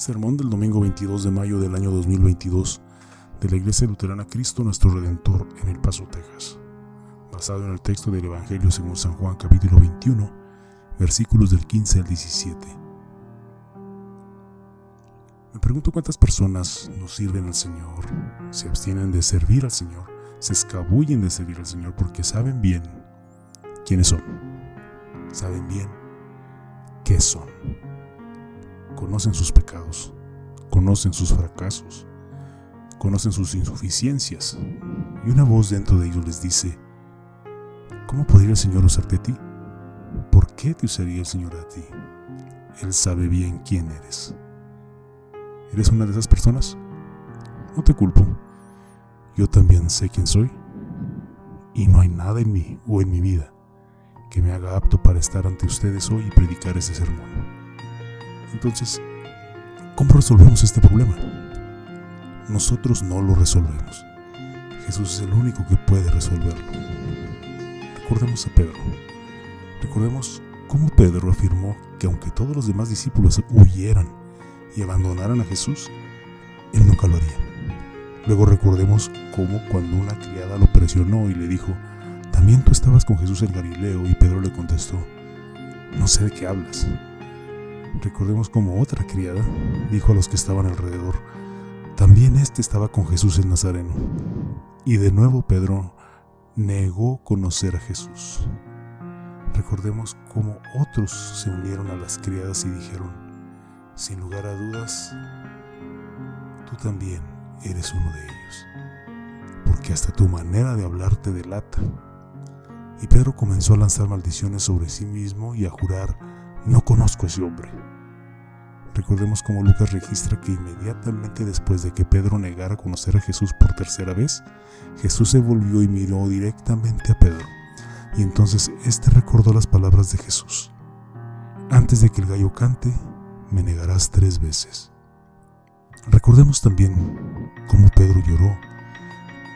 Sermón del domingo 22 de mayo del año 2022 de la Iglesia Luterana Cristo Nuestro Redentor en El Paso, Texas, basado en el texto del Evangelio según San Juan capítulo 21, versículos del 15 al 17. Me pregunto cuántas personas no sirven al Señor, se abstienen de servir al Señor, se escabullen de servir al Señor porque saben bien quiénes son, saben bien qué son conocen sus pecados, conocen sus fracasos, conocen sus insuficiencias. Y una voz dentro de ellos les dice, ¿cómo podría el Señor usarte a ti? ¿Por qué te usaría el Señor a ti? Él sabe bien quién eres. ¿Eres una de esas personas? No te culpo. Yo también sé quién soy. Y no hay nada en mí o en mi vida que me haga apto para estar ante ustedes hoy y predicar ese sermón. Entonces, ¿cómo resolvemos este problema? Nosotros no lo resolvemos. Jesús es el único que puede resolverlo. Recordemos a Pedro. Recordemos cómo Pedro afirmó que aunque todos los demás discípulos huyeran y abandonaran a Jesús, él nunca lo haría. Luego recordemos cómo cuando una criada lo presionó y le dijo, también tú estabas con Jesús en Galileo y Pedro le contestó, no sé de qué hablas. Recordemos como otra criada dijo a los que estaban alrededor, también éste estaba con Jesús el Nazareno. Y de nuevo Pedro negó conocer a Jesús. Recordemos cómo otros se unieron a las criadas y dijeron, sin lugar a dudas, tú también eres uno de ellos, porque hasta tu manera de hablar te delata. Y Pedro comenzó a lanzar maldiciones sobre sí mismo y a jurar, no conozco a ese hombre. Recordemos cómo Lucas registra que inmediatamente después de que Pedro negara conocer a Jesús por tercera vez, Jesús se volvió y miró directamente a Pedro. Y entonces éste recordó las palabras de Jesús. Antes de que el gallo cante, me negarás tres veces. Recordemos también cómo Pedro lloró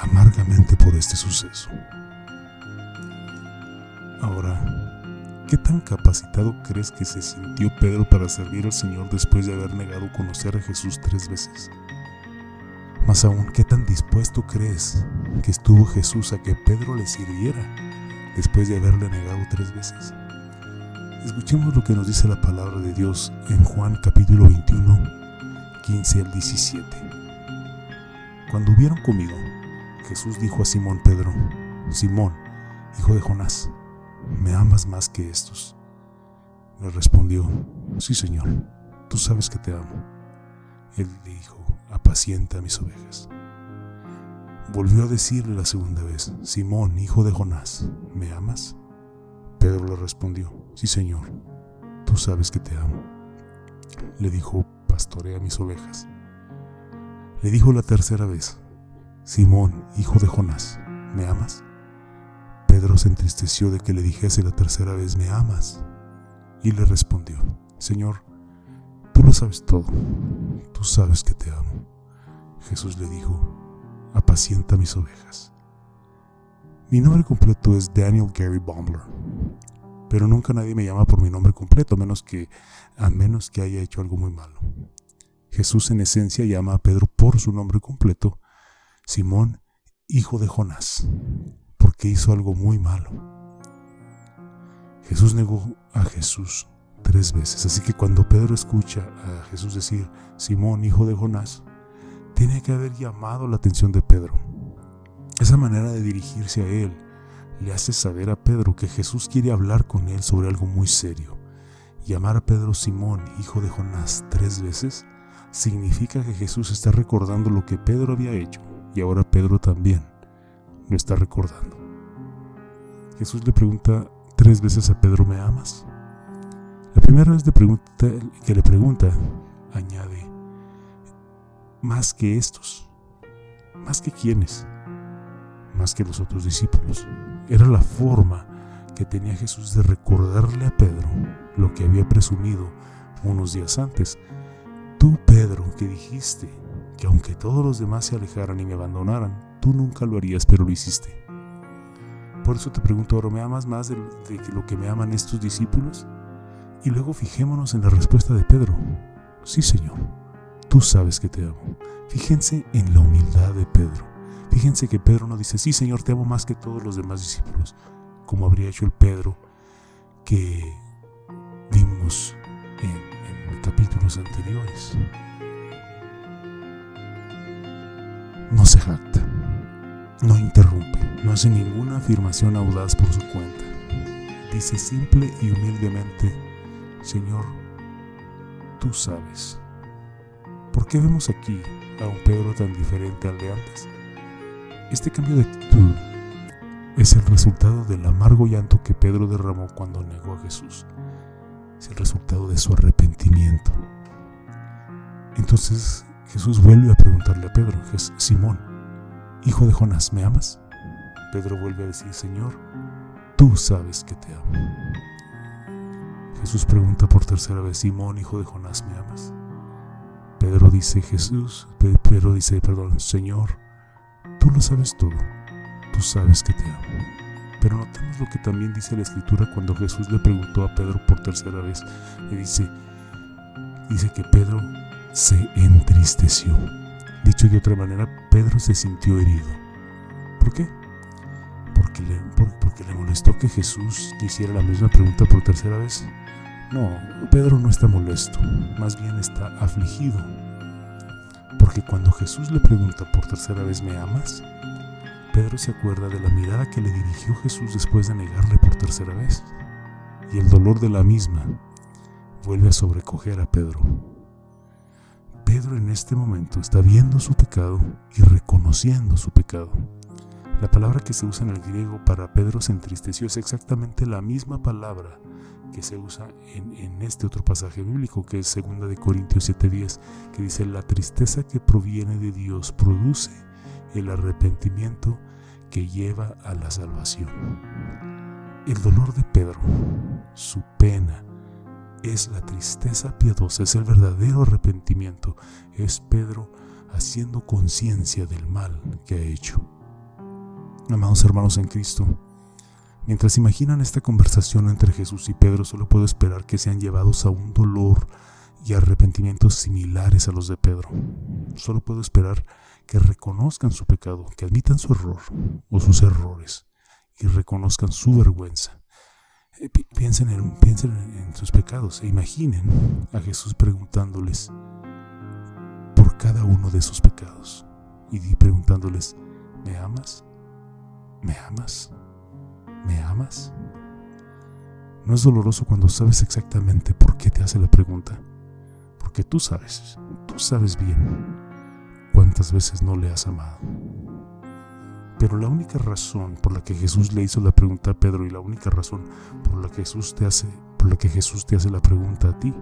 amargamente por este suceso. Ahora, ¿Qué tan capacitado crees que se sintió Pedro para servir al Señor después de haber negado conocer a Jesús tres veces? Más aún, ¿qué tan dispuesto crees que estuvo Jesús a que Pedro le sirviera después de haberle negado tres veces? Escuchemos lo que nos dice la palabra de Dios en Juan capítulo 21, 15 al 17. Cuando hubieron comido, Jesús dijo a Simón Pedro, Simón, hijo de Jonás, ¿me amas más que estos? Le respondió, sí Señor, tú sabes que te amo. Él le dijo, apacienta mis ovejas. Volvió a decirle la segunda vez, Simón, hijo de Jonás, ¿me amas? Pedro le respondió, sí Señor, tú sabes que te amo. Le dijo, pastorea mis ovejas. Le dijo la tercera vez, Simón, hijo de Jonás, ¿me amas? Pedro se entristeció de que le dijese la tercera vez, ¿me amas? Y le respondió, Señor, tú lo sabes todo, tú sabes que te amo. Jesús le dijo, apacienta mis ovejas. Mi nombre completo es Daniel Gary Bombler, pero nunca nadie me llama por mi nombre completo, a menos que, a menos que haya hecho algo muy malo. Jesús en esencia llama a Pedro por su nombre completo, Simón, hijo de Jonás porque hizo algo muy malo. Jesús negó a Jesús tres veces, así que cuando Pedro escucha a Jesús decir, Simón, hijo de Jonás, tiene que haber llamado la atención de Pedro. Esa manera de dirigirse a él le hace saber a Pedro que Jesús quiere hablar con él sobre algo muy serio. Llamar a Pedro Simón, hijo de Jonás, tres veces significa que Jesús está recordando lo que Pedro había hecho y ahora Pedro también lo está recordando. Jesús le pregunta tres veces a Pedro, ¿me amas? La primera vez que le pregunta, añade, más que estos, más que quienes, más que los otros discípulos. Era la forma que tenía Jesús de recordarle a Pedro lo que había presumido unos días antes. Tú, Pedro, que dijiste que aunque todos los demás se alejaran y me abandonaran, Tú nunca lo harías, pero lo hiciste. Por eso te pregunto ahora, ¿me amas más de, lo que me aman estos discípulos? Y luego fijémonos en la respuesta de Pedro. Sí, Señor, tú sabes que te amo. Fíjense en la humildad de Pedro. Fíjense que Pedro no dice, sí Señor, te amo más que todos los demás discípulos, como habría hecho el Pedro que vimos en, capítulos anteriores. No se jacta, no interrumpe, no hace ninguna afirmación audaz por su cuenta. Dice simple y humildemente, Señor, tú sabes. ¿Por qué vemos aquí a un Pedro tan diferente al de antes? Este cambio de actitud es el resultado del amargo llanto que Pedro derramó cuando negó a Jesús. Es el resultado de su arrepentimiento. Entonces Jesús vuelve a preguntarle a Pedro, Simón, hijo de Jonás, ¿me amas? Pedro vuelve a decir, Señor, tú sabes que te amo. Jesús pregunta por tercera vez, Simón, hijo de Jonás, ¿me amas? Pedro dice, Jesús, Pedro dice, perdón, Señor, tú lo sabes todo, tú sabes que te amo. Pero notemos lo que también dice la escritura cuando Jesús le preguntó a Pedro por tercera vez. Y dice, dice que Pedro se entristeció. Dicho de otra manera, Pedro se sintió herido. ¿Por qué? Porque le, porque le molestó que Jesús le hiciera la misma pregunta por tercera vez. No, Pedro no está molesto, más bien está afligido. Porque cuando Jesús le pregunta por tercera vez, ¿me amas? Pedro se acuerda de la mirada que le dirigió Jesús después de negarle por tercera vez. Y el dolor de la misma vuelve a sobrecoger a Pedro. Pedro en este momento está viendo su pecado y reconociendo su pecado. La palabra que se usa en el griego para Pedro se entristeció es exactamente la misma palabra que se usa en, este otro pasaje bíblico que es 2 de Corintios 7:10, que dice, la tristeza que proviene de Dios produce el arrepentimiento que lleva a la salvación. El dolor de Pedro, su pena, es la tristeza piadosa, es el verdadero arrepentimiento, es Pedro haciendo conciencia del mal que ha hecho. Amados hermanos en Cristo, Mientras imaginan esta conversación entre Jesús y Pedro, solo puedo esperar que sean llevados a un dolor y arrepentimientos similares a los de Pedro. Solo puedo esperar que reconozcan su pecado, que admitan su error o sus errores y reconozcan su vergüenza. Eh, piensen en, piensen en sus pecados e imaginen a Jesús preguntándoles por cada uno de sus pecados y preguntándoles, ¿me amas? ¿Me amas? ¿me amas? No es doloroso cuando sabes exactamente por qué te hace la pregunta, porque tú sabes, tú sabes bien cuántas veces no le has amado. Pero la única razón por la que Jesús le hizo la pregunta a Pedro y la única razón por la que Jesús te hace, por la que Jesús te hace la pregunta a ti,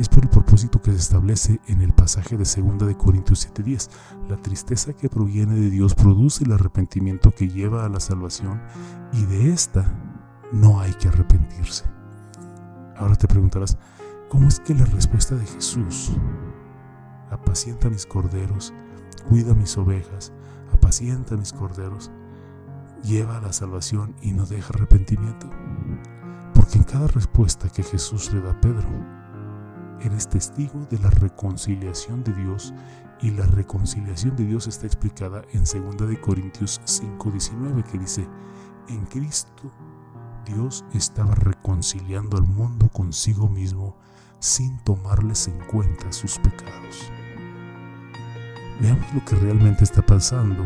es por el propósito que se establece en el pasaje de 2 de Corintios 7:10. La tristeza que proviene de Dios produce el arrepentimiento que lleva a la salvación y de esta no hay que arrepentirse. Ahora te preguntarás, ¿cómo es que la respuesta de Jesús, apacienta mis corderos, cuida mis ovejas, apacienta mis corderos, lleva a la salvación y no deja arrepentimiento? Porque en cada respuesta que Jesús le da a Pedro, eres testigo de la reconciliación de Dios y la reconciliación de Dios está explicada en 2 de Corintios 5:19 que dice, en Cristo Dios estaba reconciliando al mundo consigo mismo sin tomarles en cuenta sus pecados. Veamos lo que realmente está pasando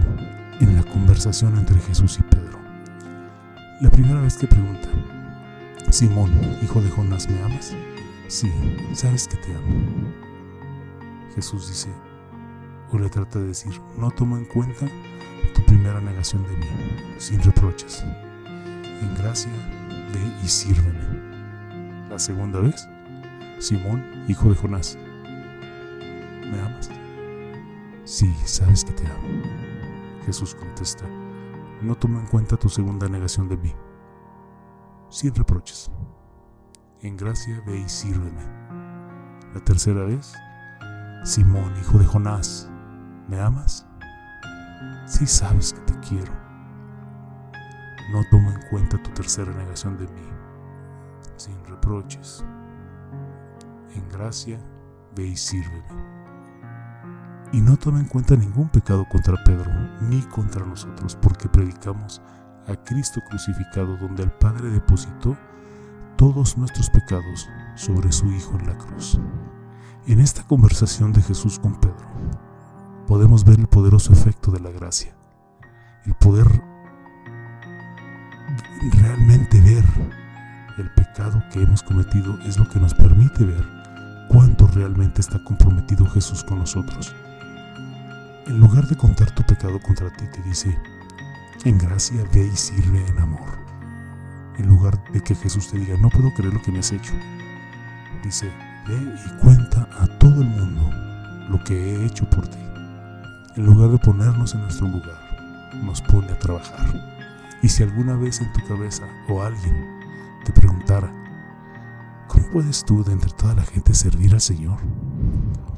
en la conversación entre Jesús y Pedro. La primera vez que pregunta, Simón, hijo de Jonás, ¿me amas? Sí, sabes que te amo. Jesús dice, o le trata de decir, no tomo en cuenta tu primera negación de mí, sin reproches. En gracia, ve y sírveme. La segunda vez, Simón, hijo de Jonás, ¿me amas? Sí, sabes que te amo. Jesús contesta, no tomo en cuenta tu segunda negación de mí, sin reproches en gracia ve y sírveme. La tercera vez, Simón, hijo de Jonás, ¿me amas? Sí sabes que te quiero. No tomo en cuenta tu tercera negación de mí, sin reproches. En gracia ve y sírveme. Y no toma en cuenta ningún pecado contra Pedro ni contra nosotros, porque predicamos a Cristo crucificado, donde el Padre depositó todos nuestros pecados sobre su Hijo en la cruz. En esta conversación de Jesús con Pedro, podemos ver el poderoso efecto de la gracia, el poder realmente ver el pecado que hemos cometido es lo que nos permite ver cuánto realmente está comprometido Jesús con nosotros. En lugar de contar tu pecado contra ti, te dice, en gracia ve y sirve en amor. En lugar de que Jesús te diga, no puedo creer lo que me has hecho, dice, ve y cuenta a todo el mundo lo que he hecho por ti. En lugar de ponernos en nuestro lugar, nos pone a trabajar. Y si alguna vez en tu cabeza o alguien te preguntara, ¿cómo puedes tú de entre toda la gente servir al Señor?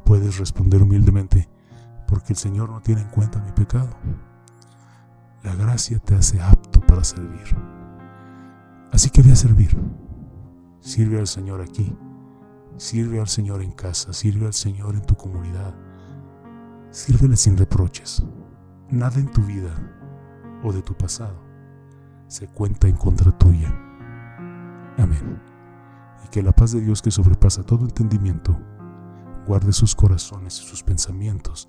Puedes responder humildemente, porque el Señor no tiene en cuenta mi pecado. La gracia te hace apto para servir. Así que ve a servir. Sirve al Señor aquí. Sirve al Señor en casa. Sirve al Señor en tu comunidad. Sírvele sin reproches. Nada en tu vida o de tu pasado se cuenta en contra tuya. Amén. Y que la paz de Dios que sobrepasa todo entendimiento guarde sus corazones y sus pensamientos